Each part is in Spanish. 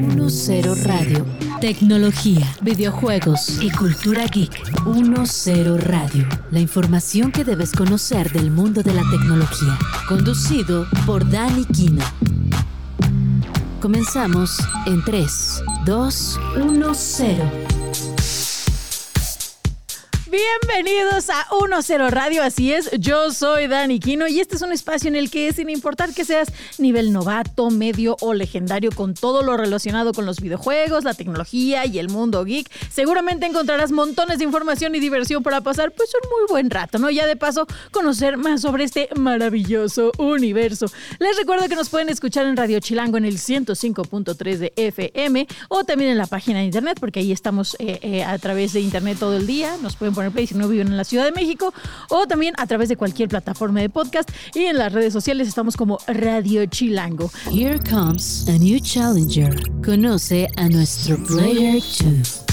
10 Radio. Tecnología, videojuegos y cultura geek. 10 Radio. La información que debes conocer del mundo de la tecnología. Conducido por Dani Kino. Comenzamos en 3, 2, 1, 0. Bienvenidos a 10 Radio, así es, yo soy Dani Quino y este es un espacio en el que sin importar que seas nivel novato, medio o legendario con todo lo relacionado con los videojuegos, la tecnología y el mundo geek, seguramente encontrarás montones de información y diversión para pasar pues un muy buen rato, ¿no? Ya de paso conocer más sobre este maravilloso universo. Les recuerdo que nos pueden escuchar en Radio Chilango en el 105.3 de FM o también en la página de internet porque ahí estamos eh, eh, a través de internet todo el día, nos pueden poner play si no viven en la Ciudad de México o también a través de cualquier plataforma de podcast y en las redes sociales estamos como Radio Chilango. Here comes a new challenger. Conoce a nuestro Player 2.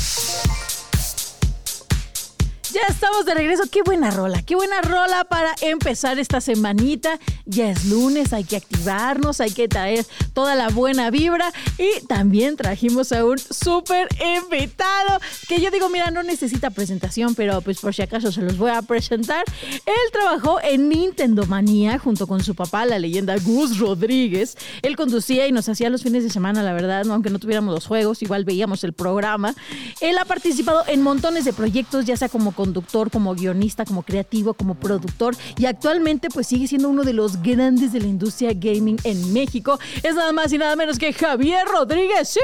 Ya estamos de regreso. Qué buena rola, qué buena rola para empezar esta semanita. Ya es lunes, hay que activarnos, hay que traer toda la buena vibra. Y también trajimos a un súper invitado que yo digo, mira, no necesita presentación, pero pues por si acaso se los voy a presentar. Él trabajó en Nintendo Manía junto con su papá, la leyenda Gus Rodríguez. Él conducía y nos hacía los fines de semana, la verdad, aunque no tuviéramos los juegos, igual veíamos el programa. Él ha participado en montones de proyectos, ya sea como conductor, como guionista, como creativo, como productor y actualmente pues sigue siendo uno de los grandes de la industria gaming en México. Es nada más y nada menos que Javier Rodríguez. Sí,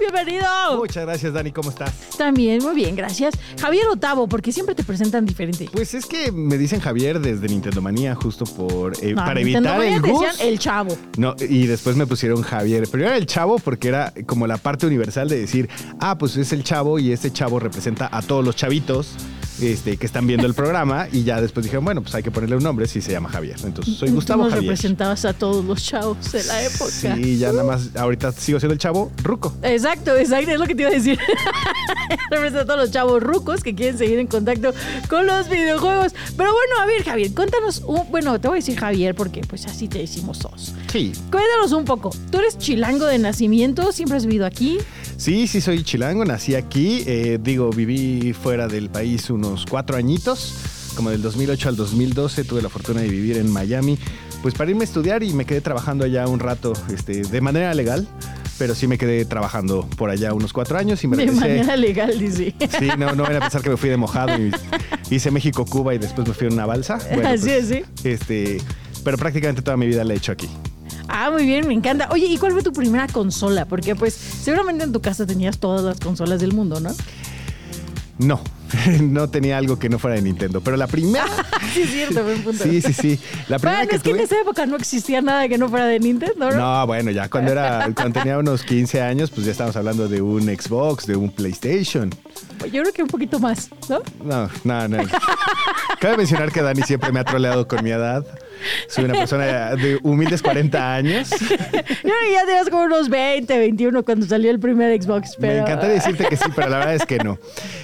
bienvenido. Muchas gracias, Dani. ¿Cómo estás? También, muy bien, gracias. Javier Otavo, porque siempre te presentan diferente. Pues es que me dicen Javier desde Nintendo Manía, justo por eh, No, para evitar el Gus. decían el chavo. No, y después me pusieron Javier. Primero era el chavo porque era como la parte universal de decir, ah, pues es el chavo y este chavo representa a todos los chavitos este, que están viendo el programa. Y ya después dijeron, bueno, pues hay que ponerle un nombre si se llama Javier. Entonces soy Gustavo Javier. representabas a todos los chavos de la época. Sí, ya nada más, ahorita sigo siendo el chavo Ruco. Exacto, exacto, es lo que te iba a decir. Representa a todos los chavos rucos que quieren seguir en contacto con los videojuegos. Pero bueno, a ver, Javier, cuéntanos, un- bueno, te voy a decir Javier porque pues así te decimos sos. Sí, Cuéntanos un poco, ¿tú eres chilango de nacimiento? ¿Siempre has vivido aquí? Sí, sí, soy chilango, nací aquí. eh, digo, viví fuera del país unos cuatro añitos, como del 2008 al 2012. Tuve la fortuna de vivir en Miami, pues para irme a estudiar y me quedé trabajando allá un rato, este, de manera legal, pero sí me quedé trabajando por allá unos cuatro años y me De regresé. manera legal, dice. Sí, no, no van a pensar que me fui de mojado y hice México-Cuba y después me fui en una balsa. Bueno, Así pues, es, sí. Este, pero prácticamente toda mi vida la he hecho aquí. Ah, muy bien, me encanta. Oye, ¿y cuál fue tu primera consola? Porque pues seguramente en tu casa tenías todas las consolas del mundo, ¿no? No, no tenía algo que no fuera de Nintendo, pero la primera... sí, es cierto, buen punto. Sí, sí, sí. La primera Bueno, que es que en esa época no existía nada que no fuera de Nintendo, ¿no? No, bueno, ya cuando era, cuando tenía unos 15 años, pues ya estábamos hablando de un Xbox, de un PlayStation. Yo creo que un poquito más, ¿no? No, no, no. Cabe mencionar que Dani siempre me ha troleado con mi edad. Soy una persona de humildes 40 años. Yo creo que ya tenías como unos 20, 21 cuando salió el primer Xbox, pero... Me encantaría decirte que sí, pero la verdad es que no.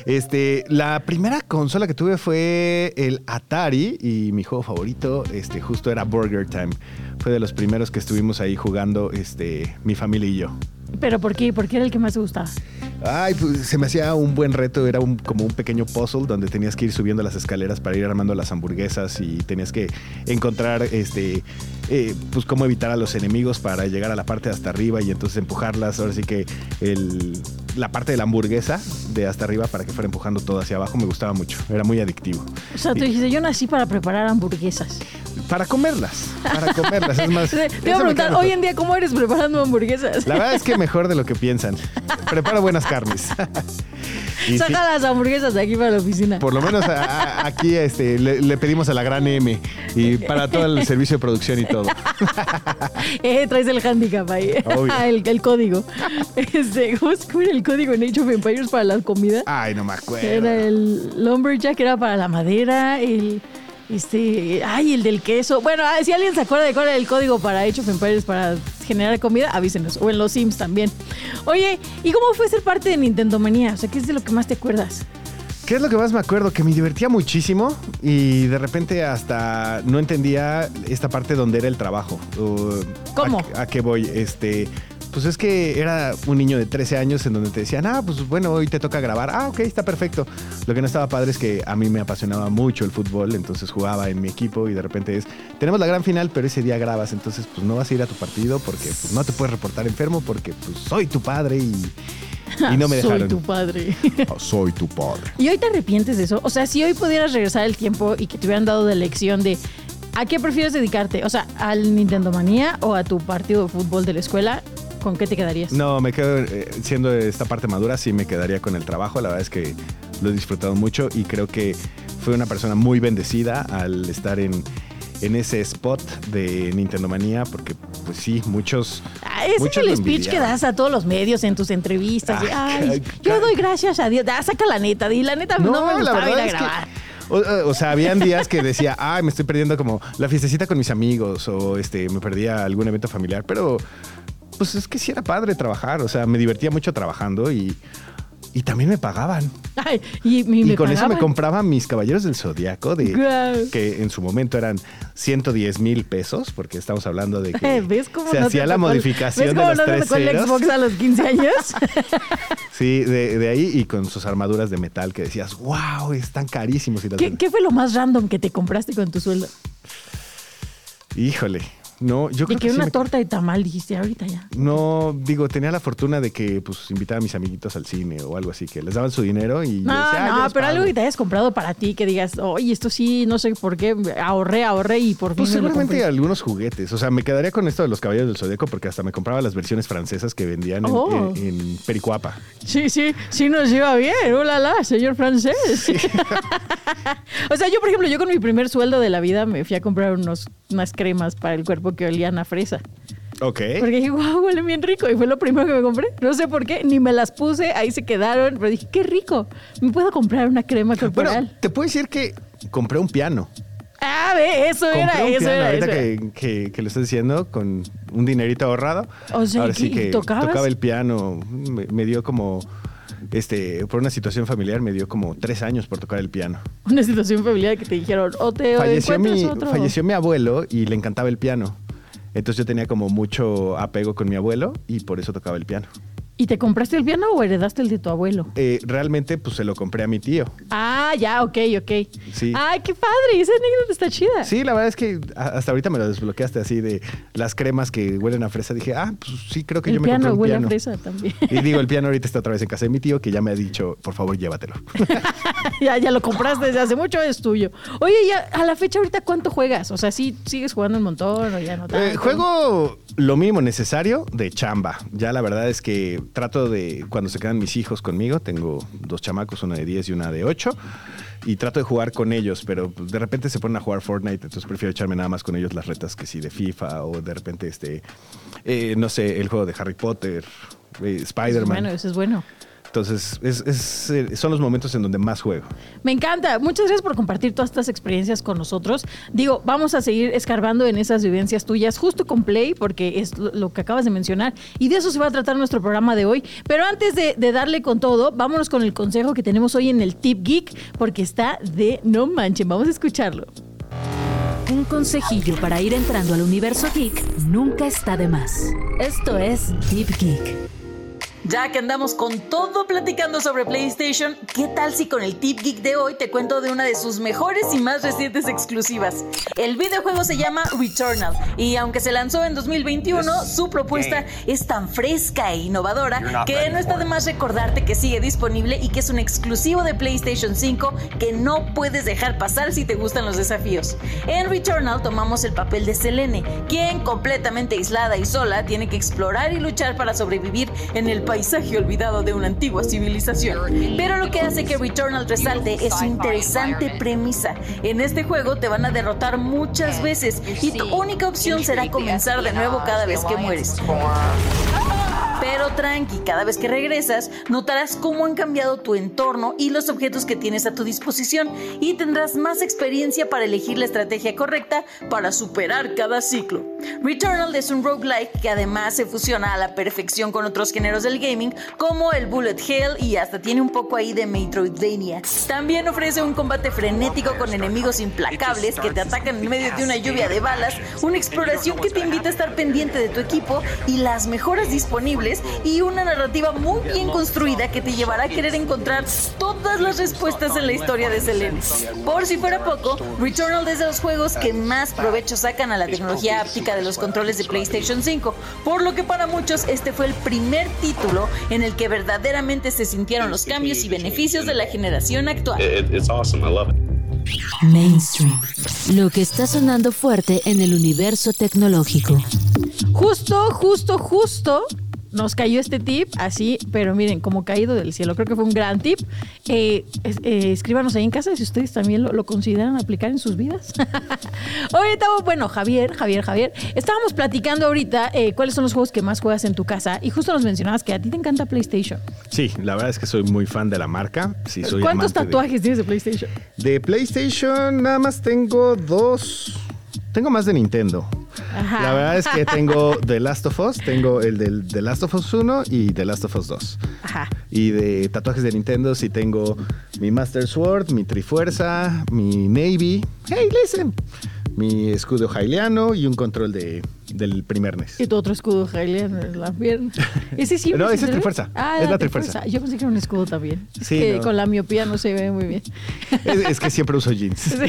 Este, la primera consola que tuve fue el Atari y mi juego favorito, este, justo era Burger Time. Fue de los primeros que estuvimos ahí jugando, este, mi familia y yo. ¿Pero por qué? ¿Por qué era el que más te gustaba? Ay, pues se me hacía un buen reto, era un, como un pequeño puzzle donde tenías que ir subiendo las escaleras para ir armando las hamburguesas y tenías que encontrar este eh, pues cómo evitar a los enemigos para llegar a la parte de hasta arriba y entonces empujarlas. Ahora sí que el, la parte de la hamburguesa de hasta arriba para que fuera empujando todo hacia abajo me gustaba mucho, era muy adictivo. O sea, tú dijiste, yo nací para preparar hamburguesas. Para comerlas, para comerlas, es más. Te iba a preguntar, hoy en día, ¿cómo eres preparando hamburguesas? La verdad es que mejor de lo que piensan. Preparo buenas carnes. Y sí, Saca las hamburguesas de aquí para la oficina. Por lo menos a- a- aquí este, le, le pedimos a la gran M y para todo el servicio de producción y todo. Eh, traes el handicap ahí. Obvio. el, el código. Este, ¿Cómo era el código en Age of Empires para la comida? Ay, no me acuerdo. Era el Lumberjack, era para la madera, el... Este, ay, el del queso. Bueno, ah, si alguien se acuerda de cuál era el código para Age of Empires para generar comida, avísenos. O en los Sims también. Oye, ¿y cómo fue ser parte de Nintendo Manía? O sea, ¿qué es de lo que más te acuerdas? ¿Qué es lo que más me acuerdo? Que me divertía muchísimo y de repente hasta no entendía esta parte donde era el trabajo. Uh, ¿Cómo? ¿A, a qué voy? Este, pues es que era un niño de 13 años en donde te decían, ah, pues bueno, hoy te toca grabar. Ah, ok, está perfecto. Lo que no estaba padre es que a mí me apasionaba mucho el fútbol, entonces jugaba en mi equipo y de repente es, tenemos la gran final, pero ese día grabas, entonces pues no vas a ir a tu partido porque pues, no te puedes reportar enfermo porque pues soy tu padre y... Y no me dejaron. Soy tu padre. Oh, soy tu padre. ¿Y hoy te arrepientes de eso? O sea, si hoy pudieras regresar el tiempo y que te hubieran dado de lección de ¿a qué prefieres dedicarte? O sea, ¿al Nintendo Manía o a tu partido de fútbol de la escuela? ¿Con qué te quedarías? No, me quedo, eh, siendo esta parte madura, sí me quedaría con el trabajo. La verdad es que lo he disfrutado mucho y creo que fue una persona muy bendecida al estar en, en ese spot de Nintendo Manía, porque pues sí, muchos... Ah, ese muchos es el speech que das a todos los medios en tus entrevistas. Ah, Ay, yo doy gracias a Dios. Ah, saca la neta. Y la neta no, me la gustaba ir verdad a es que- grabar. O, o sea, habían días que decía, ay, me estoy perdiendo como la fiestecita con mis amigos o este, me perdía algún evento familiar, pero pues es que sí era padre trabajar, o sea, me divertía mucho trabajando y, y también me pagaban. Ay, y, y Y, me con eso me compraba mis caballeros del zodiaco de que en su momento eran 110 mil pesos, porque estamos hablando de que ¿Ves cómo se no hacía la modificación ¿Ves de cómo los no tres tocó el. Xbox a los 15 años? Sí, de, de ahí y con sus armaduras de metal que decías, wow, están carísimos. Y las ¿Qué, qué fue lo más random que te compraste con tu sueldo? Híjole, no, yo creo que que sí una me- torta de tamal dijiste ahorita ya. No, digo, tenía la fortuna de que pues invitaba a mis amiguitos al cine o algo así, que les daban su dinero y yo No, decía, "Ah, yo no, pero pago". algo que te hayas comprado para ti, que digas, oye, esto sí, no sé por qué, ahorré, ahorré y por fin Pues me lo seguramente compré". algunos juguetes. O sea, me quedaría con esto de los caballeros del Zodíaco porque hasta me compraba las versiones francesas que vendían en, Oh. en- en Pericuapa. Sí, sí, sí nos lleva bien, hola, señor francés. o sea, yo, por ejemplo, yo con mi primer sueldo de la vida me fui a comprar unos, unas cremas para el cuerpo que olían a fresa. Ok. Porque dije, wow, huele bien rico. Y fue lo primero que me compré. No sé por qué, ni me las puse, ahí se quedaron. Pero dije, qué rico. Me puedo comprar una crema Bueno, corporal. te puedo decir que compré un piano. ah, ve, eso Compré era, un eso piano era. ahorita eso que, que, que lo estás diciendo con un dinerito ahorrado. O sea, Ahora que ¿Tocabas? tocaba el piano. Me, me dio como, este, por una situación familiar, me dio como tres años por tocar el piano. Una situación familiar que te dijeron, o te falleció mi, otro. falleció mi abuelo y le encantaba el piano. Entonces yo tenía como mucho apego con mi abuelo y por eso tocaba el piano. ¿Y te compraste el piano o heredaste el de tu abuelo? Eh, realmente pues se lo compré a mi tío. Ah, ya, ok, ok. Sí. Ay, qué padre, esa anécdota está chida. Sí, la verdad es que hasta ahorita me lo desbloqueaste así de las cremas que huelen a fresa. Dije, ah, pues sí, creo que el yo me compré piano un huele piano. a fresa también. Y digo, el piano ahorita está otra vez en casa de mi tío que ya me ha dicho, por favor, llévatelo. ya, ya lo compraste desde hace mucho, es tuyo. Oye, ya a la fecha ahorita, ¿cuánto juegas? O sea, ¿sí sigues jugando un montón o ya no tanto? Eh, juego lo mínimo necesario de chamba. Ya la verdad es que trato de, cuando se quedan mis hijos conmigo, tengo dos chamacos, una de 10 y una de 8, y trato de jugar con ellos, pero pues, de repente se ponen a jugar Fortnite, entonces prefiero echarme nada más con ellos las retas que sí de FIFA o de repente, este, eh, no sé, el juego de Harry Potter, eh, Spider-Man. bueno, eso es bueno. Entonces, es- es, eh, son los momentos en donde más juego. Me encanta. Muchas gracias por compartir todas estas experiencias con nosotros. Digo, vamos a seguir escarbando en esas vivencias tuyas, justo con Play, porque es lo, lo que acabas de mencionar. Y de eso se va a tratar nuestro programa de hoy. Pero antes de, de darle con todo, vámonos con el consejo que tenemos hoy en el Tip Geek, porque está de no manchen. Vamos a escucharlo. Un consejillo para ir entrando al universo geek nunca está de más. Esto es Deep Geek. Ya que andamos con todo platicando sobre PlayStation, ¿qué tal si con el Tip Geek de hoy te cuento de una de sus mejores y más recientes exclusivas? El videojuego se llama Returnal y aunque se lanzó en 2021, su propuesta es tan fresca e innovadora que no está de más recordarte que sigue disponible y que es un exclusivo de PlayStation 5 que no puedes dejar pasar si te gustan los desafíos. En Returnal tomamos el papel de Selene, quien completamente aislada y sola tiene que explorar y luchar para sobrevivir en el paisaje olvidado de una antigua civilización. Pero lo que hace que Returnal resalte es su interesante premisa. En este juego te van a derrotar muchas veces y tu única opción será comenzar de nuevo cada vez que mueres. Pero tranqui, cada vez que regresas, notarás cómo han cambiado tu entorno y los objetos que tienes a tu disposición y tendrás más experiencia para elegir la estrategia correcta para superar cada ciclo. Returnal es un roguelike que además se fusiona a la perfección con otros géneros del gaming como el bullet hell y hasta tiene un poco ahí de Metroidvania. También ofrece un combate frenético con enemigos implacables que te atacan en medio de una lluvia de balas, una exploración que te invita a estar pendiente de tu equipo y las mejoras disponibles y una narrativa muy bien construida que te llevará a querer encontrar todas las respuestas en la historia de Selene. Por si fuera poco, Returnal es de los juegos que más provecho sacan a la tecnología áptica de los controles de PlayStation 5, por lo que para muchos este fue el primer título en el que verdaderamente se sintieron los cambios y beneficios de la generación actual. Mainstream. Lo que está sonando fuerte en el universo tecnológico. Justo, justo, justo nos cayó este tip así, pero miren, como caído del cielo. Creo que fue un gran tip. Eh, eh, escríbanos ahí en casa si ustedes también lo, consideran aplicar en sus vidas. Oye, estamos, bueno, Javier, Javier, Javier, estábamos platicando ahorita eh, cuáles son los juegos que más juegas en tu casa y justo nos mencionabas que a ti te encanta PlayStation. Sí, la verdad es que soy muy fan de la marca. Sí, soy ¿Cuántos tatuajes tienes de PlayStation? De PlayStation nada más tengo dos. Tengo más de Nintendo. La verdad es que tengo The Last of Us, tengo el del The Last of Us 1 y The Last of Us 2. Ajá. Y de tatuajes de Nintendo sí tengo mi Master Sword, mi Trifuerza, mi Navy. Hey, listen mi escudo jailiano y un control de, del primer NES. Y tu otro escudo jailiano en la pierna. Ese sí. no, ese es Trifuerza. Ah, es la trifuerza. Yo pensé que era un escudo también. Sí, que con la miopía no se ve muy bien. Es, que siempre uso jeans.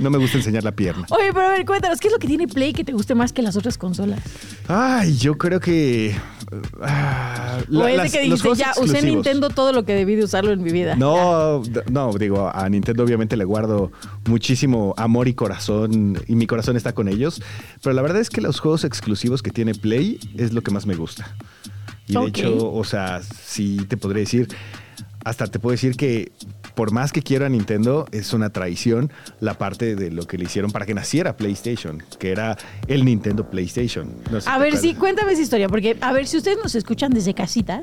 No me gusta enseñar la pierna. Oye, pero a ver, cuéntanos, ¿qué es lo que tiene Play que te guste más que las otras consolas? Ay, yo creo que Ah, o ese que dijiste, ya usé Nintendo todo lo que debí de usarlo en mi vida. No, no, digo, a Nintendo obviamente le guardo muchísimo amor y corazón, y mi corazón está con ellos, pero la verdad es que los juegos exclusivos que tiene Play es lo que más me gusta. Y de hecho, o sea, sí te podría decir, hasta te puedo decir que por más que quiera Nintendo, es una traición la parte de lo que le hicieron para que naciera PlayStation, que era el Nintendo PlayStation. a ver, sí, cuéntame esa historia, porque a ver, si ustedes nos escuchan desde casita,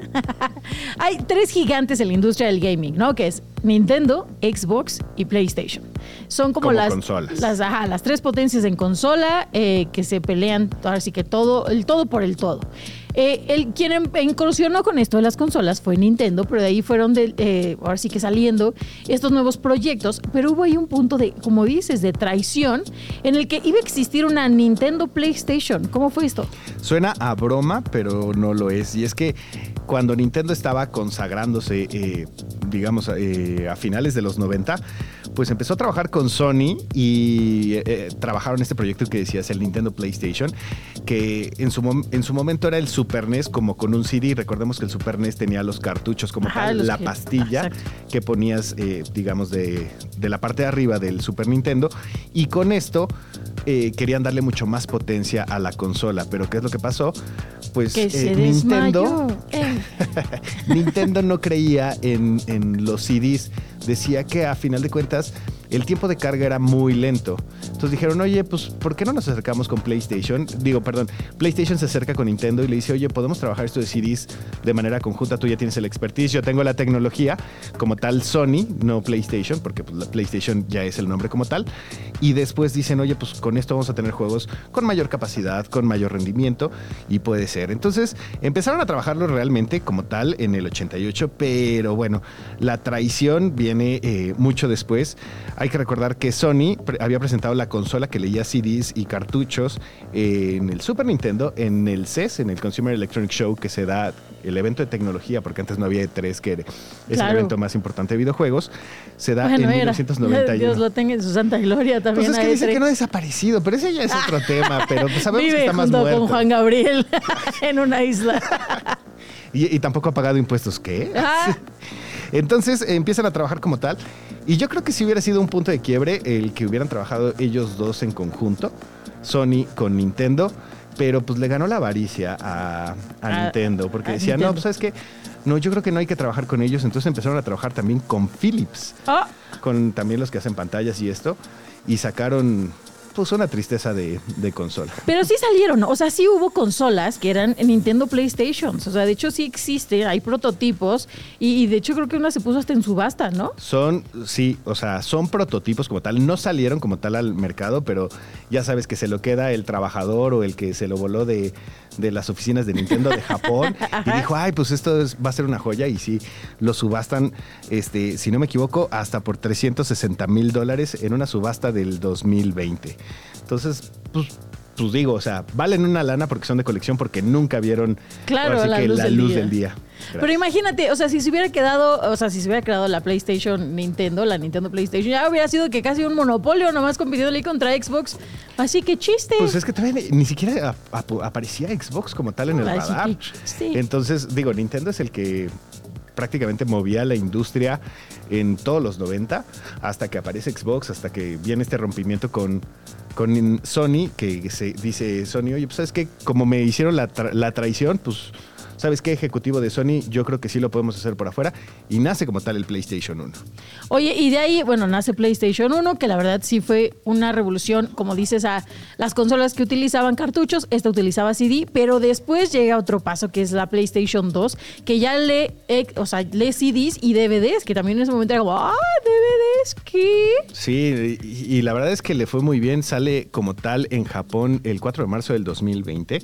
hay tres gigantes en la industria del gaming, ¿no? Que es Nintendo, Xbox y PlayStation. Son como, las, las, las tres potencias en consola eh, que se pelean, ahora sí que todo, el todo por el todo. Eh, el, quien em, incursionó con esto de las consolas fue Nintendo, pero de ahí fueron, eh, ahora sí que saliendo estos nuevos proyectos, pero hubo ahí un punto de, como dices, de traición en el que iba a existir una Nintendo PlayStation. ¿Cómo fue esto? Suena a broma, pero no lo es. Y es que cuando Nintendo estaba consagrándose, eh, digamos, a finales de los 90, pues empezó a trabajar con Sony y eh, eh, trabajaron este proyecto que decías, el Nintendo PlayStation, que en su, en su momento era el Super NES como con un CD. Recordemos que el Super NES tenía los cartuchos como tal, la pastilla que ponías, eh, digamos, de, de, la parte de arriba del Super Nintendo. Y con esto querían darle mucho más potencia a la consola. Pero ¿qué es lo que pasó? Pues Nintendo, Nintendo no creía en, en los CDs decía que a final de cuentas el tiempo de carga era muy lento. Entonces dijeron, oye, pues, ¿por qué no nos acercamos con PlayStation? Digo, perdón, PlayStation se acerca con Nintendo y le dice, oye, podemos trabajar esto de CDs de manera conjunta, tú ya tienes el expertise, yo tengo la tecnología, como tal Sony, no PlayStation, porque pues, la PlayStation ya es el nombre como tal. Y después dicen, oye, pues con esto vamos a tener juegos con mayor capacidad, con mayor rendimiento, y puede ser. Entonces empezaron a trabajarlo realmente como tal en el 88, pero bueno, la traición viene eh, mucho después. Que recordar que Sony había presentado la consola que leía CDs y cartuchos en el Super Nintendo, en el CES, en el Consumer Electronic Show, que se da el evento de tecnología, porque antes no había E3, que es el evento más importante de videojuegos, se da en 1991. Dios lo tenga en su santa gloria también. Pues es que dice que no ha desaparecido, pero ese ya es otro tema, pero pues sabemos que está más muerto. con Juan Gabriel en una isla. y, tampoco ha pagado impuestos, ¿qué? Ah. Entonces empiezan a trabajar como tal. Y yo creo que si hubiera sido un punto de quiebre el que hubieran trabajado ellos dos en conjunto, Sony con Nintendo, pero pues le ganó la avaricia a, Nintendo, porque decía, no, pues sabes que no, yo creo que no hay que trabajar con ellos, entonces empezaron a trabajar también con Philips, ah. con también los que hacen pantallas y esto, y sacaron pues una tristeza de, de consola. Pero sí salieron, o sea, sí hubo consolas que eran Nintendo PlayStations. O sea, de hecho sí existe, hay prototipos y, y de hecho creo que una se puso hasta en subasta, ¿no? Son, sí, o sea, son prototipos como tal, no salieron como tal al mercado, pero ya sabes que se lo queda el trabajador o el que se lo voló de, de las oficinas de Nintendo de Japón. Y dijo, ay, pues esto es- va a ser una joya y sí, lo subastan, este, si no me equivoco, hasta por 360 mil dólares en una subasta del 2020. Entonces, pues... Pues digo, o sea, valen una lana porque son de colección, porque nunca vieron Claro, ahora sí la que luz la del luz día. del día. Pero imagínate, o sea, si se hubiera quedado, o sea, si se hubiera quedado la PlayStation Nintendo, la Nintendo PlayStation, ya hubiera sido que casi un monopolio nomás compitiéndole contra Xbox. Así que chiste. Pues es que todavía ni, siquiera ap- ap- aparecía Xbox como tal en el Así radar. Entonces, digo, Nintendo es el que prácticamente movía la industria en todos los 90 hasta que aparece Xbox, hasta que viene este rompimiento con, con Sony, que se dice Sony, oye, pues sabes que como me hicieron la, tra- la traición, pues ¿sabes qué? Ejecutivo de Sony, yo creo que sí lo podemos hacer por afuera y nace como tal el PlayStation 1. Oye, y de ahí, bueno, nace PlayStation 1, que la verdad sí fue una revolución, como dices, a las consolas que utilizaban cartuchos, esta utilizaba CD, pero después llega otro paso que es la PlayStation 2, que ya lee, eh, o sea, lee CDs y DVDs, que también en ese momento era como, ah, Sí, y, y la verdad es que le fue muy bien. Sale como tal en Japón el 4 de marzo del 2020.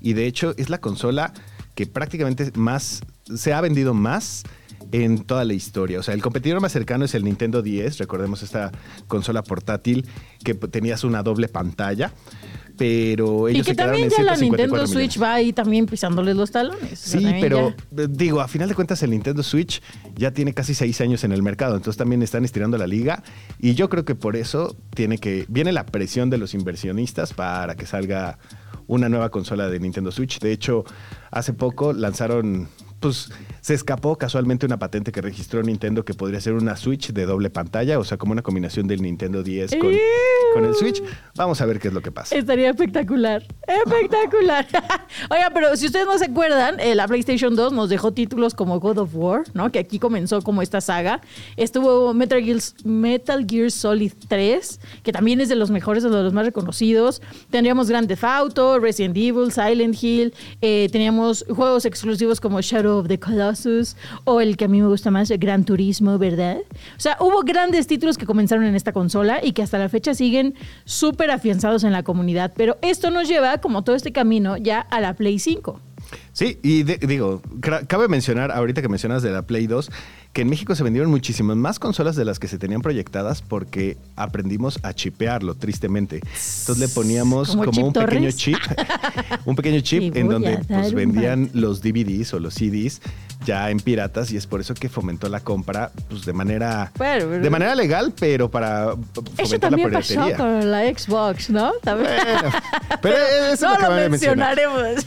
Y de hecho es la consola que prácticamente más se ha vendido más en toda la historia. O sea, el competidor más cercano es el Nintendo 10. Recordemos esta consola portátil que tenías una doble pantalla. Pero ellos Y que se también en ya la 154 Nintendo millones. Switch va ahí también pisándoles los talones. Sí, pero ya- eh, digo, a final de cuentas el Nintendo Switch ya tiene casi seis años en el mercado, entonces también están estirando la liga y yo creo que por eso tiene que viene la presión de los inversionistas para que salga una nueva consola de Nintendo Switch. De hecho, hace poco lanzaron, pues se escapó casualmente una patente que registró Nintendo que podría ser una Switch de doble pantalla, o sea, como una combinación del Nintendo 10 con, con el Switch. Vamos a ver qué es lo que pasa. Estaría espectacular. Espectacular. Oiga, pero si ustedes no se acuerdan, eh, la PlayStation 2 nos dejó títulos como God of War, ¿no? Que aquí comenzó como esta saga. Estuvo Metal Gear, Metal Gear Solid 3, que también es de los mejores, de los más reconocidos. Tendríamos Grand Theft Auto, Resident Evil, Silent Hill. eh, teníamos juegos exclusivos como Shadow of the Colossus o el que a mí me gusta más, Gran Turismo, ¿verdad? O sea, hubo grandes títulos que comenzaron en esta consola y que hasta la fecha siguen súper afianzados en la comunidad. Pero esto nos lleva, como todo este camino, ya a la Play 5. Sí, y de- digo, cabe mencionar, ahorita que mencionas de la Play 2, que en México se vendieron muchísimas más consolas de las que se tenían proyectadas porque aprendimos a chipearlo, tristemente. Entonces le poníamos ¿Como un pequeño chip, un pequeño chip en donde pues, vendían los DVDs o los CDs ya en piratas y es por eso que fomentó la compra pues, de manera Bueno, pero- de manera legal, pero para Eso fomentar la también pasó con la Xbox, ¿no? También. Bueno, pero eso es no lo mencionar. mencionaremos.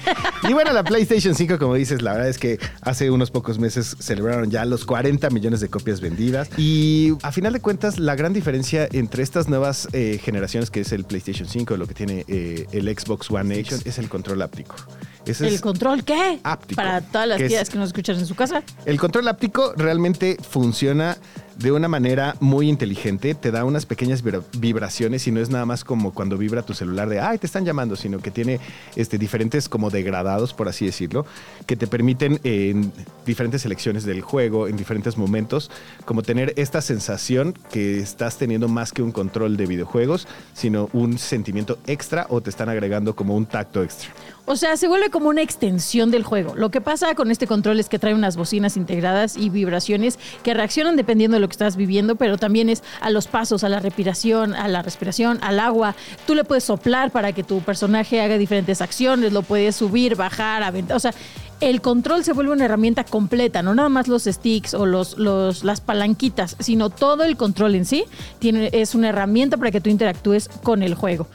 Y bueno, la PlayStation 5, como dices, la verdad es que hace unos pocos meses celebraron ya los 40 millones de copias vendidas. Y a final de cuentas, la gran diferencia entre estas nuevas eh, generaciones, que es el PlayStation 5, lo que tiene eh, el Xbox One X, es el control áptico. Ese ¿El es- control qué? Áptico, Para todas las que es- tías que nos escuchan en su casa. el control áptico realmente funciona de una manera muy inteligente, te da unas pequeñas vibra- vibraciones y no es nada más como cuando vibra tu celular de, ay, te están llamando, sino que tiene este, diferentes como degradados, por así decirlo, que te permiten en diferentes selecciones del juego, en diferentes momentos, como tener esta sensación que estás teniendo más que un control de videojuegos, sino un sentimiento extra o te están agregando como un tacto extra. O sea, se vuelve como una extensión del juego. Lo que pasa con este control es que trae unas bocinas integradas y vibraciones que reaccionan dependiendo de lo que estás viviendo, pero también es a los pasos, a la respiración, a la respiración, al agua. Tú le puedes soplar para que tu personaje haga diferentes acciones, lo puedes subir, bajar, aventar. O sea, el control se vuelve una herramienta completa, no nada más los sticks o los, los, las palanquitas, sino todo el control en sí tiene, es una herramienta para que tú interactúes con el juego.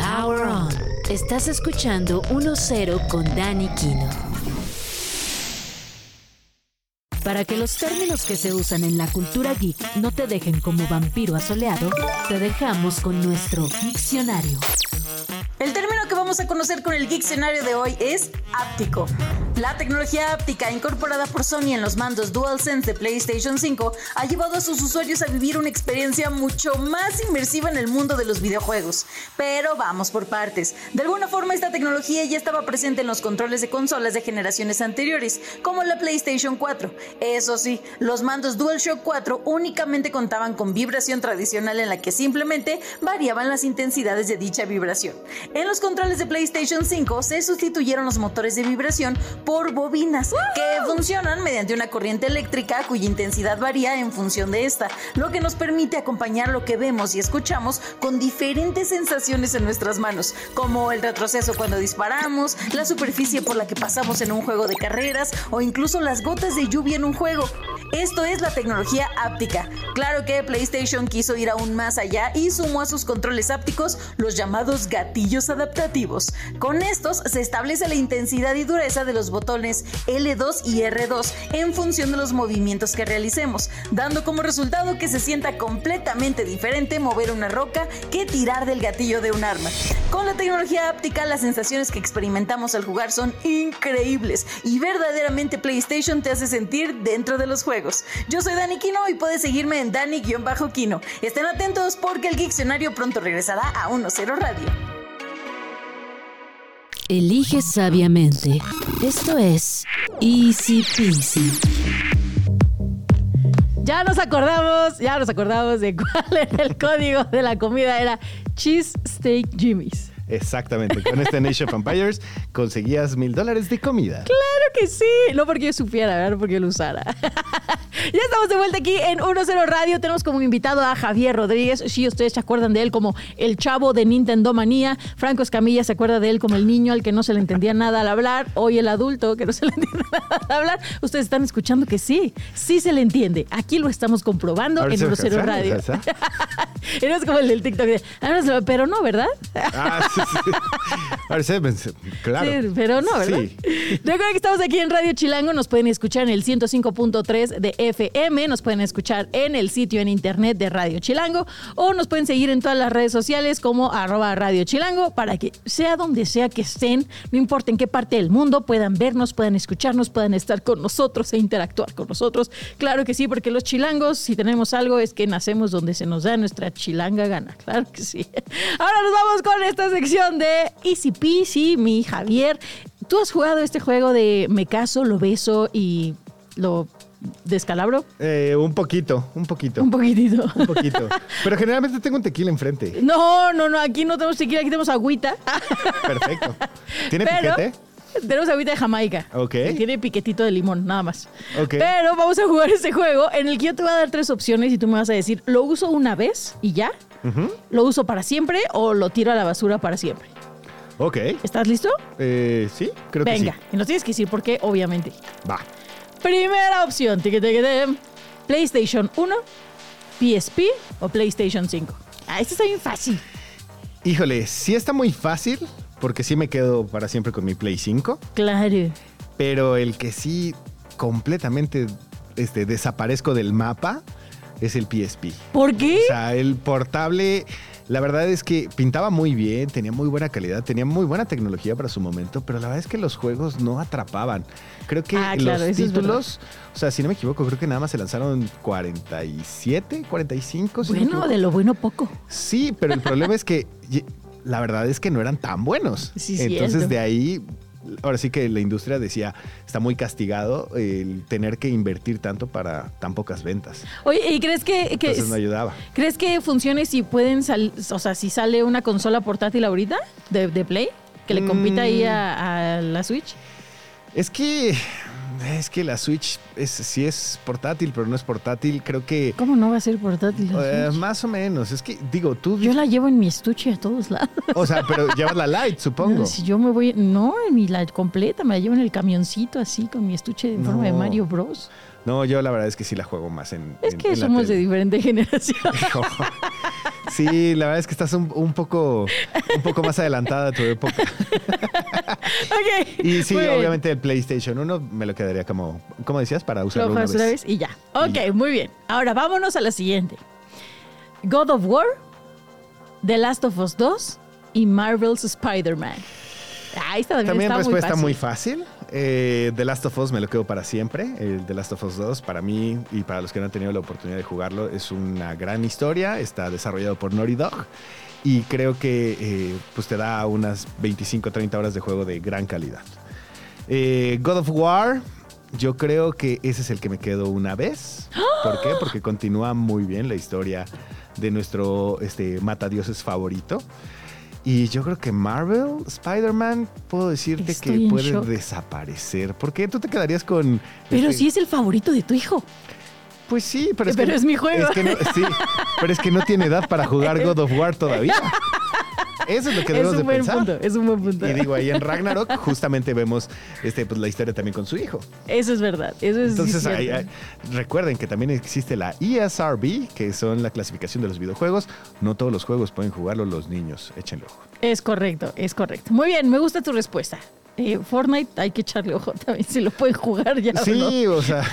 Power On. Estás escuchando 1-0 con Dani Kino. Para que los términos que se usan en la cultura geek no te dejen como vampiro asoleado, te dejamos con nuestro diccionario. El término que vamos a conocer con el Geekcenario de hoy es áptico. La tecnología áptica incorporada por Sony en los mandos DualSense de PlayStation 5 ha llevado a sus usuarios a vivir una experiencia mucho más inmersiva en el mundo de los videojuegos. Pero vamos por partes. De alguna forma esta tecnología ya estaba presente en los controles de consolas de generaciones anteriores, como la PlayStation 4. Eso sí, los mandos DualShock 4 únicamente contaban con vibración tradicional en la que simplemente variaban las intensidades de dicha vibración. En los controles de PlayStation 5 se sustituyeron los motores de vibración por bobinas que funcionan mediante una corriente eléctrica cuya intensidad varía en función de esta, lo que nos permite acompañar lo que vemos y escuchamos con diferentes sensaciones en nuestras manos, como el retroceso cuando disparamos, la superficie por la que pasamos en un juego de carreras o incluso las gotas de lluvia en un juego. Esto es la tecnología áptica. Claro que PlayStation quiso ir aún más allá y sumó a sus controles ápticos los llamados gatillos adaptativos. Con estos se establece la intensidad y dureza de los botones L2 y R2 en función de los movimientos que realicemos, dando como resultado que se sienta completamente diferente mover una roca que tirar del gatillo de un arma. Con la tecnología áptica, las sensaciones que experimentamos al jugar son increíbles y verdaderamente PlayStation te hace sentir dentro de los juegos. Yo soy Dani Kino y puedes seguirme en Dani-Kino. Estén atentos porque el Diccionario pronto regresará a 1.0 Radio. Elige sabiamente. Esto es Easy Peasy. Ya nos acordamos, ya nos acordamos de cuál era el código de la comida. Era Cheese Steak Jimmy's. Exactamente. Con este Nation of Empires conseguías mil dólares de comida. Claro que sí. No porque yo supiera, no porque yo lo usara. ya estamos de vuelta aquí en 1-0 Radio. Tenemos como invitado a Javier Rodríguez. Si ustedes se acuerdan de él como el chavo de Nintendo Manía. Franco Escamilla se acuerda de él como el niño al que no se le entendía nada al hablar. Hoy el adulto que no se le entiende nada al hablar. Ustedes están escuchando que sí, sí se le entiende. Aquí lo estamos comprobando en 1-0 Radio. Eres como el del TikTok. Ah, pero no, ¿verdad? Ah, sí. claro. pero no, ¿verdad? Sí. Recuerden que estamos aquí en Radio Chilango. Nos pueden escuchar en el 105.3 de FM. Nos pueden escuchar en el sitio en internet de Radio Chilango. O nos pueden seguir en todas las redes sociales como arroba Radio Chilango para que sea donde sea que estén, no importa en qué parte del mundo, puedan vernos, puedan escucharnos, puedan estar con nosotros e interactuar con nosotros. Claro que sí, porque los chilangos, si tenemos algo, es que nacemos donde se nos da nuestra chilanga gana. Claro que sí. Ahora nos vamos con esta sección de Easy Peasy, mi Javier. ¿Tú has jugado este juego de me caso, lo beso y lo descalabro? Eh, un poquito, un poquito. Un poquitito. Un poquito. Pero generalmente tengo un tequila enfrente. No, no, no, aquí no tenemos tequila, aquí tenemos agüita. Perfecto. ¿Tiene piquete? Tenemos agüita de Jamaica. Ok. tiene piquetito de limón, nada más. Ok. Pero vamos a jugar este juego en el que yo te voy a dar tres opciones y tú me vas a decir, ¿lo uso una vez y ya? ¿Lo uso para siempre o lo tiro a la basura para siempre? Ok. ¿Estás listo? Eh, sí, creo que sí. Venga, y nos tienes que decir por qué, obviamente. Va. Primera opción, PlayStation 1, PSP o PlayStation 5. Ah, esto está bien fácil. Híjole, sí está muy fácil, porque sí me quedo para siempre con mi Play 5. Claro. Pero el que sí completamente este, desaparezco del mapa es el PSP. ¿Por qué? O sea, el portable, la verdad es que pintaba muy bien, tenía muy buena calidad, tenía muy buena tecnología para su momento, pero la verdad es que los juegos no atrapaban. Creo que ah, los títulos, o sea, si no me equivoco, creo que nada más se lanzaron 47, 45. bueno, de lo bueno poco. Sí, pero el problema es que la verdad es que no eran tan buenos. Sí, Entonces de ahí ahora sí que la industria decía, está muy castigado el tener que invertir tanto para tan pocas ventas. Oye, ¿y crees que... que Entonces no ayudaba. ¿Crees que funcione si pueden salir, o sea, si sale una consola portátil ahorita de, Play? Que le compita ahí a, a la Switch. Es que es que la Switch es, sí es portátil, pero no es portátil. Creo que. ¿Cómo no va a ser portátil? Eh, más o menos. Es que, digo, tú. Yo la llevo en mi estuche a todos lados. O sea, pero llevas la light, supongo. si yo me voy. No, en mi light completa. Me la llevo en el camioncito así, con mi estuche en forma de Mario Bros. No, yo la verdad es que sí la juego más en. Es que somos de diferente generación. sí, la verdad es que estás un, poco, un poco más adelantada a tu época. ok. Y sí, obviamente el PlayStation 1 me lo quedaría como, como decías, para usarlo una vez. y ya. Ok, muy bien. Ahora vámonos a la siguiente. God of War, The Last of Us 2 y Marvel's Spider-Man. Ahí está, también, También está respuesta muy muy fácil. Eh, The Last of Us me lo quedo para siempre. El The Last of Us 2 para mí y para los que no han tenido la oportunidad de jugarlo es una gran historia. Está desarrollado por Naughty Dog y creo que eh, pues te da unas 25-30 horas de juego de gran calidad. Eh, God of War, yo creo que ese es el que me quedo una vez. ¿Por qué? Porque continúa muy bien la historia de nuestro este, matadioses favorito. Y yo creo que Marvel, Spider-Man, puedo decirte Estoy que puede shock. desaparecer. ¿Por qué tú te quedarías con... Pero este, sí es el favorito de tu hijo. Pues sí, pero es Pero que... es mi juego. es que no- sí, pero es que no tiene edad para jugar God of War todavía. Eso es lo que Es debemos un de buen pensar. punto, es un buen punto. Y digo, ahí en Ragnarok justamente vemos este, pues, la historia también con su hijo. Eso es verdad, eso es Entonces, cierto. ahí- ahí- recuerden que también existe la ESRB, que son la clasificación de los videojuegos. No todos los juegos pueden jugarlos los niños. Échenle ojo. Es correcto, es correcto. Muy bien, me gusta tu respuesta. Eh, Fortnite hay que echarle ojo también si lo pueden jugar ya. o no. Sí, o sea.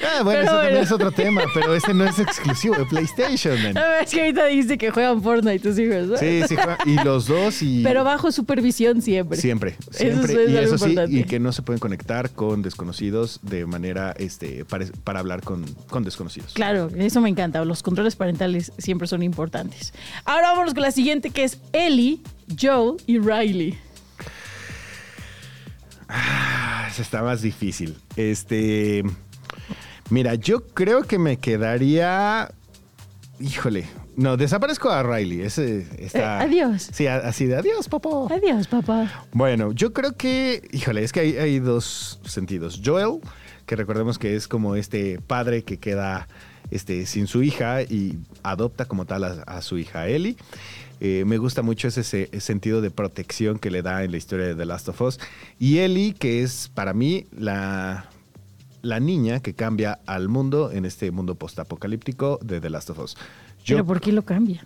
Ah, bueno, Pero eso también es otro tema, pero este no es exclusivo de PlayStation, man. No, es que ahorita dijiste que juegan Fortnite tus hijos, ¿no? Sí, sí, juega- y los dos y. Pero bajo supervisión siempre. Siempre, Eso siempre. es y eso sí, importante. y que no se pueden conectar con desconocidos de manera, este, para, para hablar con, con desconocidos. Claro, eso me encanta. Los controles parentales siempre son importantes. Ahora vámonos con la siguiente que es Ellie, Joe y Riley. Ah, está más difícil. Este. Mira, yo creo que me quedaría. Híjole. No, desaparezco a Riley. Ese está. Eh, adiós. Sí, así de adiós, popo. Adiós, papá. Bueno, yo creo que. Híjole, es que hay, hay dos sentidos. Joel, que recordemos que es como este padre que queda este, sin su hija y adopta como tal a, a su hija Ellie. Eh, me gusta mucho ese, se- sentido de protección que le da en la historia de The Last of Us. Y Ellie, que es para mí la, la niña que cambia al mundo en este mundo postapocalíptico de The Last of Us. Pero ¿por qué lo cambia?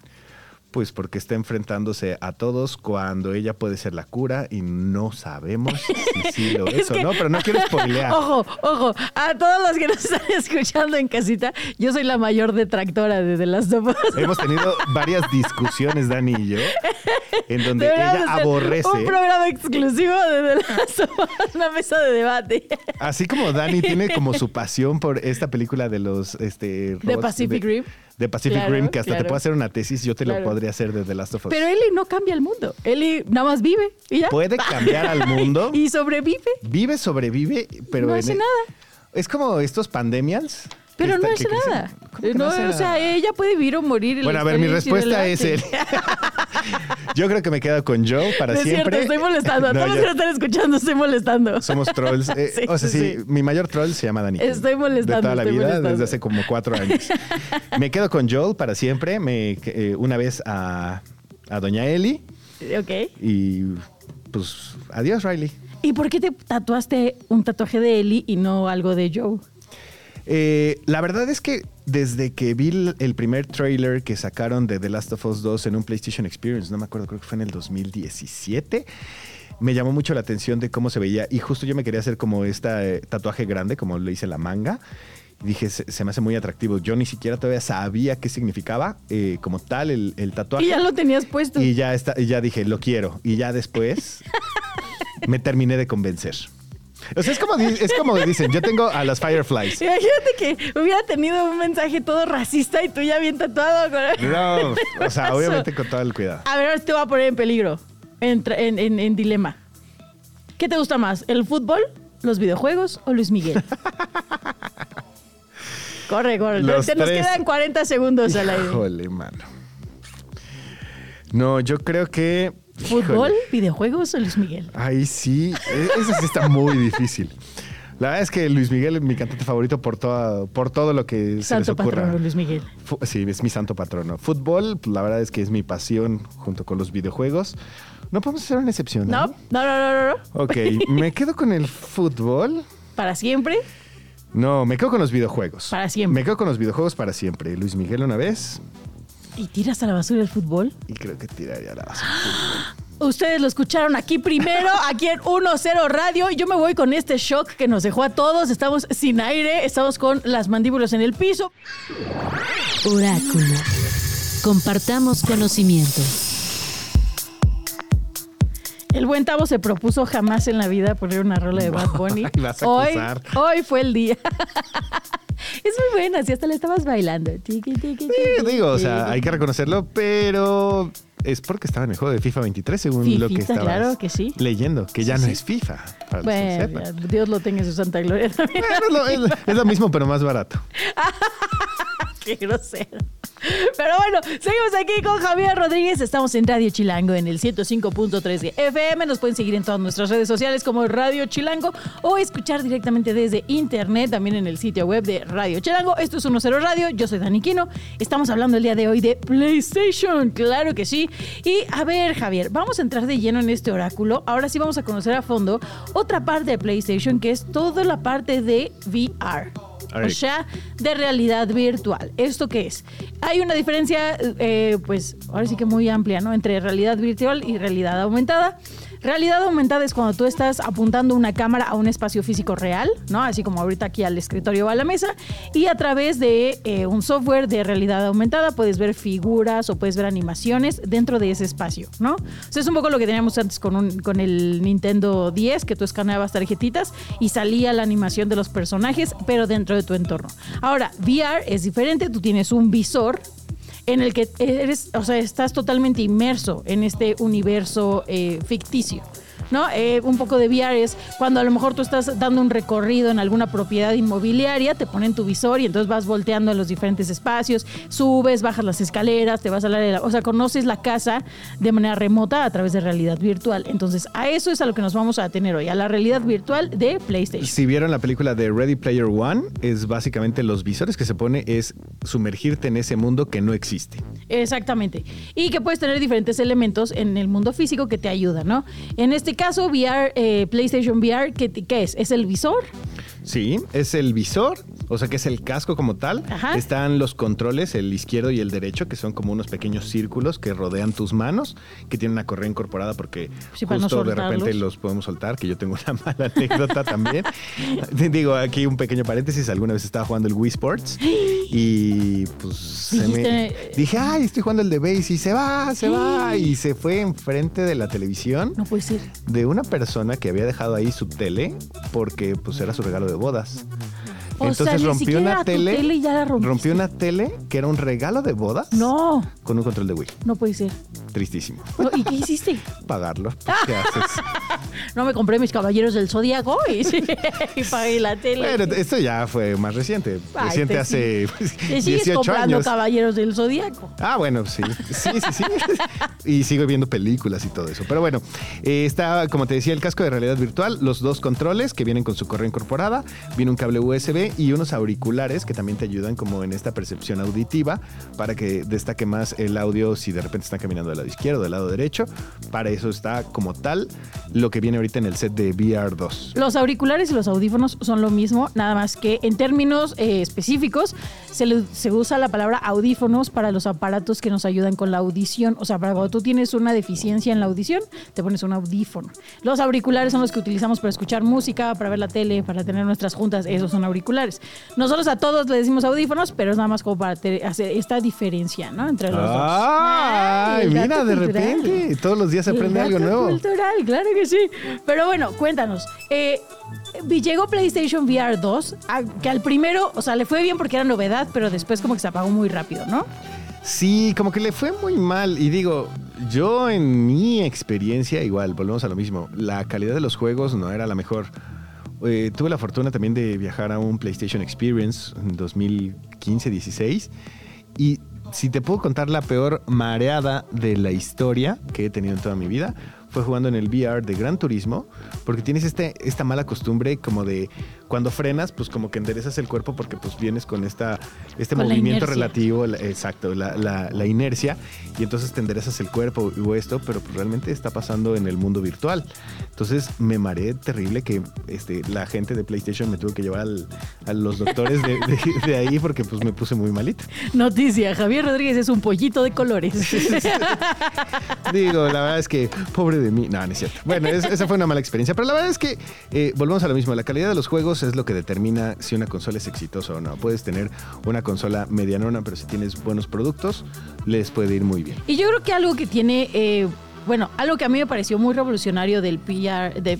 Pues porque está enfrentándose a todos cuando ella puede ser la cura y no sabemos si sí lo es, Es o que- no, pero no quiero spoilear. Ojo, ojo, a todos los que nos están escuchando en casita, yo soy la mayor detractora de The Last of Us. Hemos tenido varias discusiones, Dani y yo, en donde ella aborrece. Un programa exclusivo de The Last of Us, una mesa de debate. Así como Dani tiene como su pasión por esta película de los este De robots- Pacific Rim. De Pacific Claro, Rim, que hasta claro. te puedo hacer una tesis, yo te Claro. lo podría hacer de The Last of Us. Pero Ellie no cambia el mundo. Ellie nada más vive y ya. Puede cambiar al mundo. Y sobrevive. Vive, sobrevive, pero No hace el- nada. Es como estos pandemials. Pero no crecen. nada. ¿Cómo que No, o sea, ella puede vivir o morir. la Bueno, a ver, mi respuesta es él. Yo creo que me quedo con Joe para No es siempre. cierto, estoy molestando. No, todos los que están escuchando, estoy molestando. Somos trolls. Eh, Sí, o sea, sí, mi mayor troll se llama Dani. Estoy molestando, De toda la vida, molestando. desde hace como cuatro años. me quedo con Joel para siempre. Me, eh, una vez a, a Doña Eli. Ok. Y pues, adiós, Riley. ¿Y por qué te tatuaste un tatuaje de Ellie y no algo de Joe? Eh, la verdad es que desde que vi el, primer trailer que sacaron de The Last of Us 2 en un PlayStation Experience, no me acuerdo, creo que fue en el 2017, me llamó mucho la atención de cómo se veía y justo yo me quería hacer como este tatuaje grande, como le hice la manga. Dije, se, se me hace muy atractivo. Yo ni siquiera todavía sabía qué significaba eh, como tal el, el tatuaje. Y ya lo tenías puesto. Y ya, está, y ya dije, lo quiero. Y ya después me terminé de convencer. O sea, es como, es como dicen, yo tengo a las Fireflies. Imagínate que hubiera tenido un mensaje todo racista y tú ya bien tatuado. con- No, o sea, obviamente con todo el cuidado. A ver, ahora te voy a poner en peligro, en, en- en- en dilema. ¿Qué te gusta más, el fútbol, los videojuegos o Luis Miguel? corre, corre. Los Te- nos quedan 40 segundos al aire. Híjole, mano. No, yo creo que. ¿Fútbol, videojuegos o Luis Miguel? Ahí sí, e- eso sí está muy difícil. La verdad es que Luis Miguel es mi cantante favorito por, toda, por todo lo que se les Santo ocurra. patrono Luis Miguel. Fu- Sí, es mi santo patrono. Fútbol, la verdad es que es mi pasión junto con los videojuegos. No podemos hacer una excepción. No, ¿no? no, no, no, no. no. Ok, me quedo con el fútbol. Para siempre. No, me quedo con los videojuegos. Para siempre. Me quedo con los videojuegos para siempre. Luis Miguel una vez ¿Y tiras a la basura el fútbol? y creo que tiraría la basura. Ustedes lo escucharon aquí primero, aquí en 1-0 Radio. Yo me voy con este shock que nos dejó a todos. Estamos sin aire, estamos con las mandíbulas en el piso. Oráculo. Compartamos conocimientos. El buen Tavo se propuso jamás en la vida poner una rola de Bad Bunny. Ay, vas a hoy, acusar. hoy fue el día. es muy buena, si hasta la estabas bailando. Sí, digo, o sea, hay que reconocerlo, pero es porque estaba en el juego de FIFA 23, según lo que estabas claro que sí. leyendo, que ya Sí, no sí. es FIFA. Para los que Bueno, Dios lo tenga en su santa gloria también. Bueno, es, lo, es- es lo mismo, pero más barato. Qué grosero. Pero bueno, seguimos aquí con Javier Rodríguez. Estamos en Radio Chilango en el 105.3 de FM. Nos pueden seguir en todas nuestras redes sociales como Radio Chilango o escuchar directamente desde internet, también en el sitio web de Radio Chilango. Esto es 10 Radio. Yo soy Dani Quino. Estamos hablando el día de hoy de PlayStation. Claro que sí. Y a ver, Javier, vamos a entrar de lleno en este oráculo. Ahora sí vamos a conocer a fondo otra parte de PlayStation que es toda la parte de VR. O sea, de realidad virtual. ¿Esto qué es? Hay una diferencia, eh, pues ahora sí que muy amplia, ¿no? Entre realidad virtual y realidad aumentada. Realidad aumentada es cuando tú estás apuntando una cámara a un espacio físico real, ¿no? Así como ahorita aquí al escritorio o a la mesa. Y a través de eh, un software de realidad aumentada puedes ver figuras o puedes ver animaciones dentro de ese espacio, ¿no? O sea, es un poco lo que teníamos antes con, un- con el Nintendo 10, que tú escaneabas tarjetitas y salía la animación de los personajes, pero dentro de tu entorno. Ahora, VR es diferente, tú tienes un visor en el que eres, o sea, estás totalmente inmerso en este universo eh, ficticio. ¿No? Eh, un poco de VR es cuando a lo mejor tú estás dando un recorrido en alguna propiedad inmobiliaria, te ponen tu visor y entonces vas volteando en los diferentes espacios, subes, bajas las escaleras, te vas al área de la, o sea, conoces la casa de manera remota a través de realidad virtual. Entonces, a eso es a lo que nos vamos a tener hoy, a la realidad virtual de PlayStation. Si vieron la película de Ready Player One, es básicamente los visores que se pone es sumergirte en ese mundo que no existe. Exactamente. Y que puedes tener diferentes elementos en el mundo físico que te ayudan, ¿no? En este caso, VR, eh, PlayStation VR, ¿qué, qué es? ¿Es el visor? Sí, es el visor, o sea que es el casco como tal. Ajá. Están los controles, el izquierdo y el derecho, que son como unos pequeños círculos que rodean tus manos, que tienen una correa incorporada porque Sí, para no justo de repente los podemos soltar, que yo tengo una mala anécdota también. Digo, aquí un pequeño paréntesis, alguna vez estaba jugando el Wii Sports y pues se me... Dije, ay, estoy jugando el de base y se va, se va. Y se fue enfrente de la televisión No puede ser. de una persona que había dejado ahí su tele porque pues era su regalo de bodas. O Entonces sea, rompió una tele, tele y ya la rompió una tele que era un regalo de bodas No, con un control de Wii. no puede ser. Tristísimo. No, ¿Y qué hiciste? Pagarlo. ¿Qué haces? No me compré mis caballeros del Zodíaco y, sí, y pagué la tele. Bueno, esto ya fue más reciente. Ay, reciente te hace Te sigues 18 comprando años. caballeros del Zodíaco. Ah, bueno, sí. Sí, sí, sí. y sigo viendo películas y todo eso. Pero bueno, eh, está, como te decía, el casco de realidad virtual, los dos controles que vienen con su correa incorporada, viene un cable USB y unos auriculares que también te ayudan como en esta percepción auditiva para que destaque más el audio si de repente están caminando del lado izquierdo, del lado derecho. Para eso está como tal lo que viene ahorita en el set de VR 2. Los auriculares y los audífonos son lo mismo, nada más que en términos eh, específicos se, se usa la palabra audífonos para los aparatos que nos ayudan con la audición. O sea, para cuando tú tienes una deficiencia en la audición, te pones un audífono. Los auriculares son los que utilizamos para escuchar música, para ver la tele, para tener nuestras juntas. Esos son auriculares. Nosotros a todos le decimos audífonos, pero es nada más como para hacer esta diferencia, ¿no? Entre los dos. ¡Ay! mira, de cultural. repente, todos los días se aprende algo nuevo. cultural, claro que sí. Pero bueno, cuéntanos. Eh, llegó PlayStation VR 2, a- que al primero, o sea, le fue bien porque era novedad, pero después como que se apagó muy rápido, ¿no? Sí, como que le fue muy mal. Y digo, yo en mi experiencia, igual, volvemos a lo mismo. La calidad de los juegos no era la mejor. Eh, tuve la fortuna también de viajar a un PlayStation Experience en 2015-16. Y si te puedo contar la peor mareada de la historia que he tenido en toda mi vida, fue jugando en el VR de Gran Turismo, porque tienes este, esta mala costumbre como de cuando frenas, pues como que enderezas el cuerpo porque pues vienes con esta, este Con movimiento relativo, la- exacto, la, la- inercia, y entonces te enderezas el cuerpo o esto, pero pues realmente está pasando en el mundo virtual. Entonces me mareé terrible que este, la gente de PlayStation me tuvo que llevar al- a los doctores de, de- de ahí porque pues me puse muy malito. Noticia, Javier Rodríguez es un pollito de colores. Digo, la verdad es que pobre de mí. No, no es cierto. Bueno, es- esa fue una mala experiencia, pero la verdad es que eh, volvemos a lo mismo. La calidad de los juegos es lo que determina si una consola es exitosa o no. Puedes tener una consola medianona, pero si tienes buenos productos, les puede ir muy bien. Y yo creo que algo que tiene, eh, bueno, algo que a mí me pareció muy revolucionario del PR, de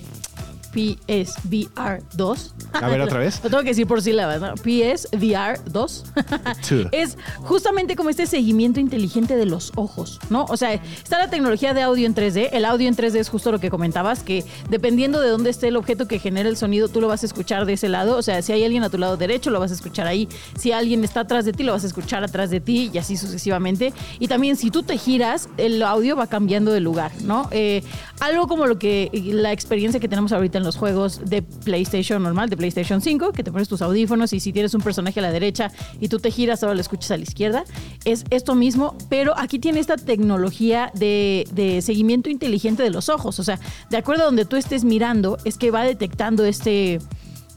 PSVR 2. A ver, otra vez. Lo tengo que decir por sílabas, ¿no? PSVR 2. es justamente como este seguimiento inteligente de los ojos, ¿no? O sea, está la tecnología de audio en 3D. El audio en 3D es justo lo que comentabas, que dependiendo de dónde esté el objeto que genera el sonido, tú lo vas a escuchar de ese lado. O sea, si hay alguien a tu lado derecho, lo vas a escuchar ahí. Si alguien está atrás de ti, lo vas a escuchar atrás de ti y así sucesivamente. Y también si tú te giras, el audio va cambiando de lugar, ¿no? Eh, algo como lo que la experiencia que tenemos ahorita en los juegos de PlayStation normal, de PlayStation 5, que te pones tus audífonos y si tienes un personaje a la derecha y tú te giras, ahora lo escuchas a la izquierda. Es esto mismo, pero aquí tiene esta tecnología de, de seguimiento inteligente de los ojos. O sea, de acuerdo a donde tú estés mirando, es que va detectando este,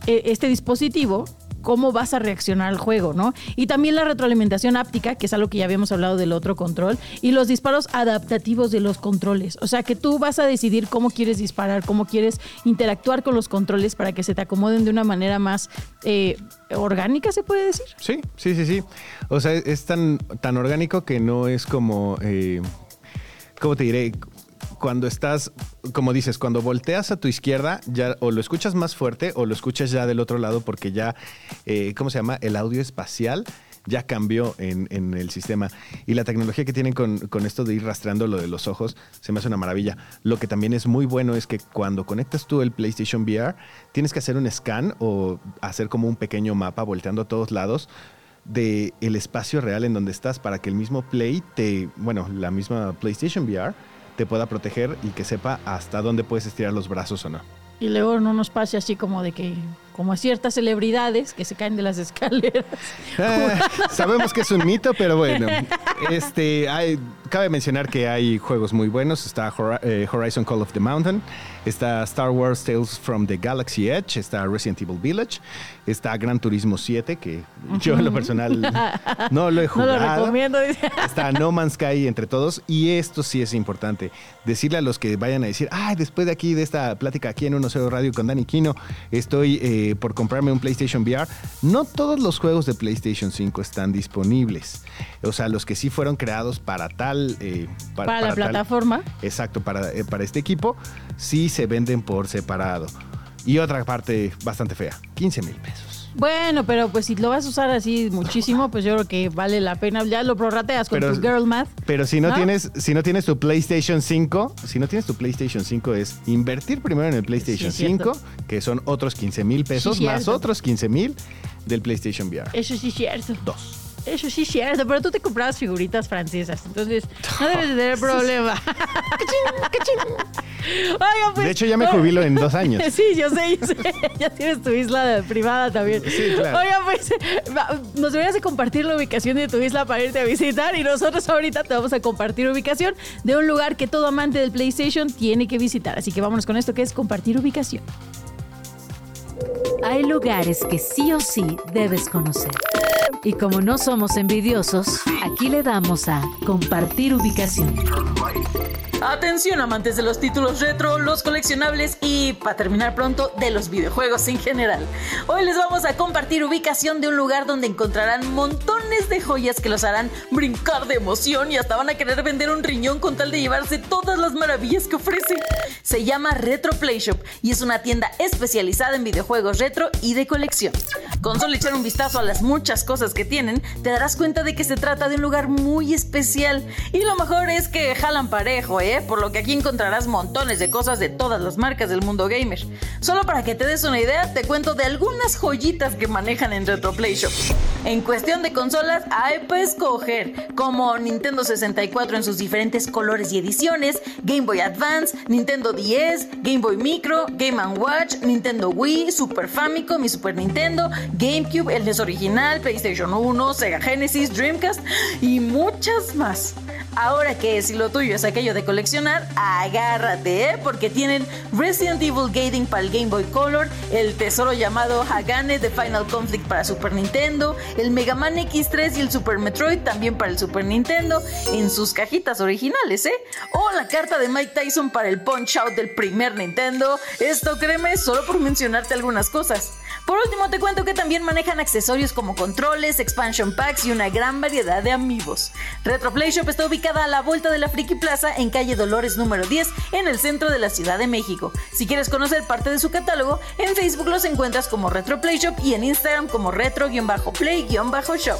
e, este dispositivo cómo vas a reaccionar al juego, ¿no? Y también la retroalimentación áptica, que es algo que ya habíamos hablado del otro control, y los disparos adaptativos de los controles. O sea, que tú vas a decidir cómo quieres disparar, cómo quieres interactuar con los controles para que se te acomoden de una manera más eh, orgánica, se puede decir. Sí, sí, sí, sí. O sea, es tan, tan orgánico que no es como... Eh, ¿Cómo te diré? Cuando estás, como dices, cuando volteas a tu izquierda, ya o lo escuchas más fuerte o lo escuchas ya del otro lado porque ya, eh, ¿cómo se llama? El audio espacial ya cambió en, el sistema. Y la tecnología que tienen con, esto de ir rastreando lo de los ojos se me hace una maravilla. Lo que también es muy bueno es que cuando conectas tú el PlayStation VR, tienes que hacer un scan o hacer como un pequeño mapa volteando a todos lados de el espacio real en donde estás para que el mismo Play te, bueno, la misma PlayStation VR te pueda proteger y que sepa hasta dónde puedes estirar los brazos o no. Y luego no nos pase así como de que, como a ciertas celebridades que se caen de las escaleras. Ah, sabemos que es un mito, pero bueno. Este, hay, cabe mencionar que hay juegos muy buenos. Está eh, Horizon Call of the Mountain, está Star Wars Tales from the Galaxy Edge, está Resident Evil Village, está Gran Turismo 7, que yo en lo personal no lo he jugado. No lo recomiendo. Está No Man's Sky entre todos. Y esto sí es importante. Decirle a los que vayan a decir, ay, después de aquí, de esta plática aquí en 1.0 Radio con Dani Kino, estoy eh, por comprarme un PlayStation VR. No todos los juegos de PlayStation 5 están disponibles. O sea, los que sí fueron creados para tal... Eh, para, la plataforma. Exacto, para, eh, para este equipo, sí se venden por separado. Y otra parte bastante fea, 15 mil pesos. Bueno, pero pues si lo vas a usar así muchísimo, pues yo creo que vale la pena. Ya lo prorrateas con tu Girl Math. Pero si no, tienes, si no tienes tu PlayStation 5, si no tienes tu PlayStation 5 es invertir primero en el PlayStation 5, que son otros 15 mil pesos, más otros 15 mil del PlayStation VR. Eso sí es cierto. Dos. Eso sí es cierto, pero tú te comprabas figuritas francesas, entonces no debes de tener problema. pues, de hecho, ya me jubilo en dos años. Sí, yo sé, yo sé. Ya tienes tu isla privada también. Sí, claro. Oiga, pues, nos deberías de compartir la ubicación de tu isla para irte a visitar y nosotros ahorita te vamos a compartir ubicación de un lugar que todo amante del PlayStation tiene que visitar. Así que vámonos con esto que es compartir ubicación. Hay lugares que sí o sí debes conocer. Y como no somos envidiosos, aquí le damos a compartir ubicación. Atención amantes de los títulos retro, los coleccionables y, para terminar pronto, de los videojuegos en general. Hoy les vamos a compartir ubicación de un lugar donde encontrarán montones de joyas que los harán brincar de emoción y hasta van a querer vender un riñón con tal de llevarse todas las maravillas que ofrece. Se llama Retro Play Shop y es una tienda especializada en videojuegos retro y de colección. Con solo echar un vistazo a las muchas cosas que tienen, te darás cuenta de que se trata de un lugar muy especial. Y lo mejor es que jalan parejo, ¿eh? Por lo que aquí encontrarás montones de cosas de todas las marcas del mundo gamer. Solo para que te des una idea, te cuento de algunas joyitas que manejan en Retroplay Shop. En cuestión de consolas, hay para escoger, como Nintendo 64 en sus diferentes colores y ediciones, Game Boy Advance, Nintendo 10, Game Boy Micro, Game Watch, Nintendo Wii, Super Famicom y Super Nintendo, GameCube, el NES original, PlayStation 1, Sega Genesis, Dreamcast y muchas más. Ahora que si lo tuyo es aquello de coleccionar, agárrate, ¿eh? porque tienen Resident Evil Gating para el Game Boy Color, el tesoro llamado Hagane de Final Conflict para Super Nintendo, el Mega Man X3 y el Super Metroid también para el Super Nintendo, en sus cajitas originales, ¿eh? O la carta de Mike Tyson para el Punch Out del primer Nintendo. Esto créeme, solo por mencionarte algunas cosas. Por último, te cuento que también manejan accesorios como controles, expansion packs y una gran variedad de amigos. Retro Play Shop está ubicada a la vuelta de la Friki Plaza en calle Dolores número 10 en el centro de la Ciudad de México. Si quieres conocer parte de su catálogo, en Facebook los encuentras como Retro Play Shop y en Instagram como retro-play-shop.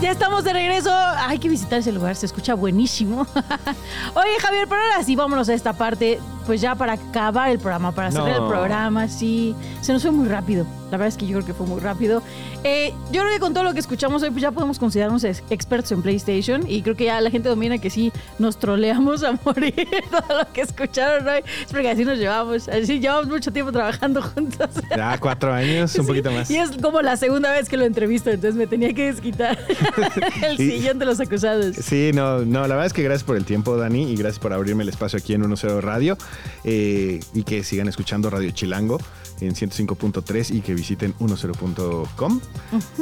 Ya estamos de regreso. Hay que visitar ese lugar, se escucha buenísimo. Oye, Javier, pero ahora sí, vámonos a esta parte, pues ya para acabar el programa, para cerrar el programa, sí. Se nos fue muy rápido. La verdad es que yo creo que fue muy rápido. Eh, yo creo que con todo lo que escuchamos hoy, pues ya podemos considerarnos ex- expertos en PlayStation. Y creo que ya la gente domina que sí nos troleamos a morir todo lo que escucharon hoy. Es porque así nos llevamos. Así llevamos mucho tiempo trabajando juntos. Ya, cuatro años, un Sí, poquito más. Y es como la segunda vez que lo entrevisto, entonces me tenía que desquitar el sillón de los acusados. Sí, no, no, la verdad es que gracias por el tiempo, Dani, y gracias por abrirme el espacio aquí en 1.0 Radio. Eh, y que sigan escuchando Radio Chilango en 105.3 y que visiten 10.com,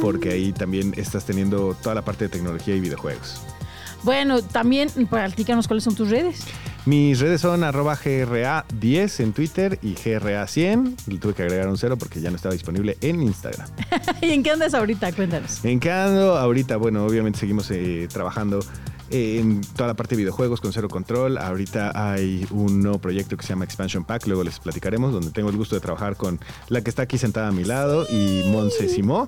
porque ahí también estás teniendo toda la parte de tecnología y videojuegos. Bueno, también platícanos cuáles son tus redes. Mis redes son arroba GRA10 en Twitter y GRA100. Le tuve que agregar un cero porque ya no estaba disponible en Instagram. ¿Y en qué andas ahorita? Cuéntanos. ¿En qué ando? Ahorita, bueno, obviamente seguimos eh, trabajando en toda la parte de videojuegos con cero control. Ahorita hay un nuevo proyecto que se llama Expansion Pack, luego les platicaremos, donde tengo el gusto de trabajar con la que está aquí sentada a mi lado y Monse Simó.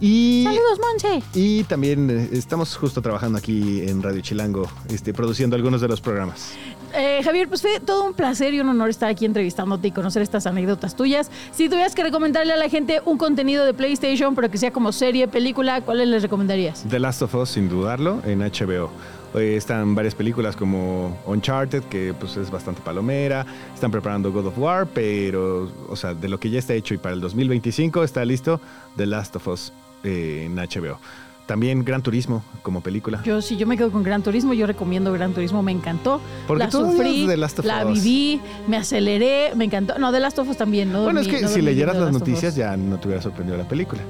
Y, Saludos, Monse. y también eh, estamos justo trabajando aquí en Radio Chilango, este, produciendo algunos de los programas. Eh, Javier, pues fue todo un placer y un honor estar aquí entrevistándote y conocer estas anécdotas tuyas. Si tuvieras que recomendarle a la gente un contenido de PlayStation, pero que sea como serie, película, ¿cuáles les recomendarías? The Last of Us, sin dudarlo, en HBO. Eh, Están varias películas como Uncharted, que pues es bastante palomera. Están preparando God of War, pero, o sea, de lo que ya está hecho y para el 2025 está listo The Last of Us eh, en HBO. También Gran Turismo como película. Yo sí, yo me quedo con Gran Turismo, yo recomiendo Gran Turismo, me encantó. Porque la sufrí, The Last of la Us. viví, me aceleré, me encantó. No, de Last of Us también, ¿no? bueno, es que no si leyeras las noticias ya no te hubiera sorprendido la película.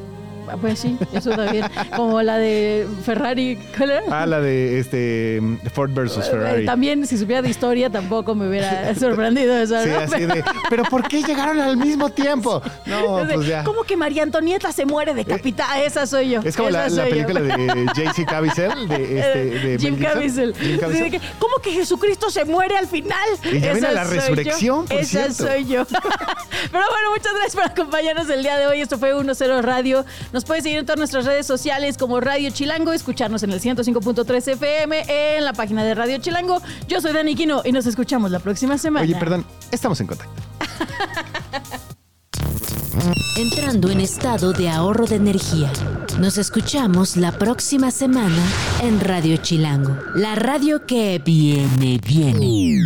Ah, Pues sí, eso también. Como la de Ferrari. ¿cuál era? Ah, la de este Ford versus Eh, Ferrari. También, si supiera de historia, tampoco me hubiera sorprendido eso, Sí, ¿no? así de, pero ¿por qué llegaron al mismo tiempo? No, Es de, pues ya. ¿Cómo que María Antonieta se muere decapitada? Esa soy yo. Es como la, la yo. película de JC Caviezel, de, este, de Jim. Caviezel. Jim de ¿Cómo que Jesucristo se muere al final? Y ya viene Esa la soy resurrección, por Esa cierto. soy yo. Pero bueno, muchas gracias por acompañarnos el día de hoy. Esto fue 1-0 Radio. Nos puedes seguir en todas nuestras redes sociales como Radio Chilango, escucharnos en el 105.3 FM, en la página de Radio Chilango. Yo soy Dani Quino y nos escuchamos la próxima semana. Oye, perdón, estamos en contacto. entrando en estado de ahorro de energía. Nos escuchamos la próxima semana en Radio Chilango, la radio que viene, viene.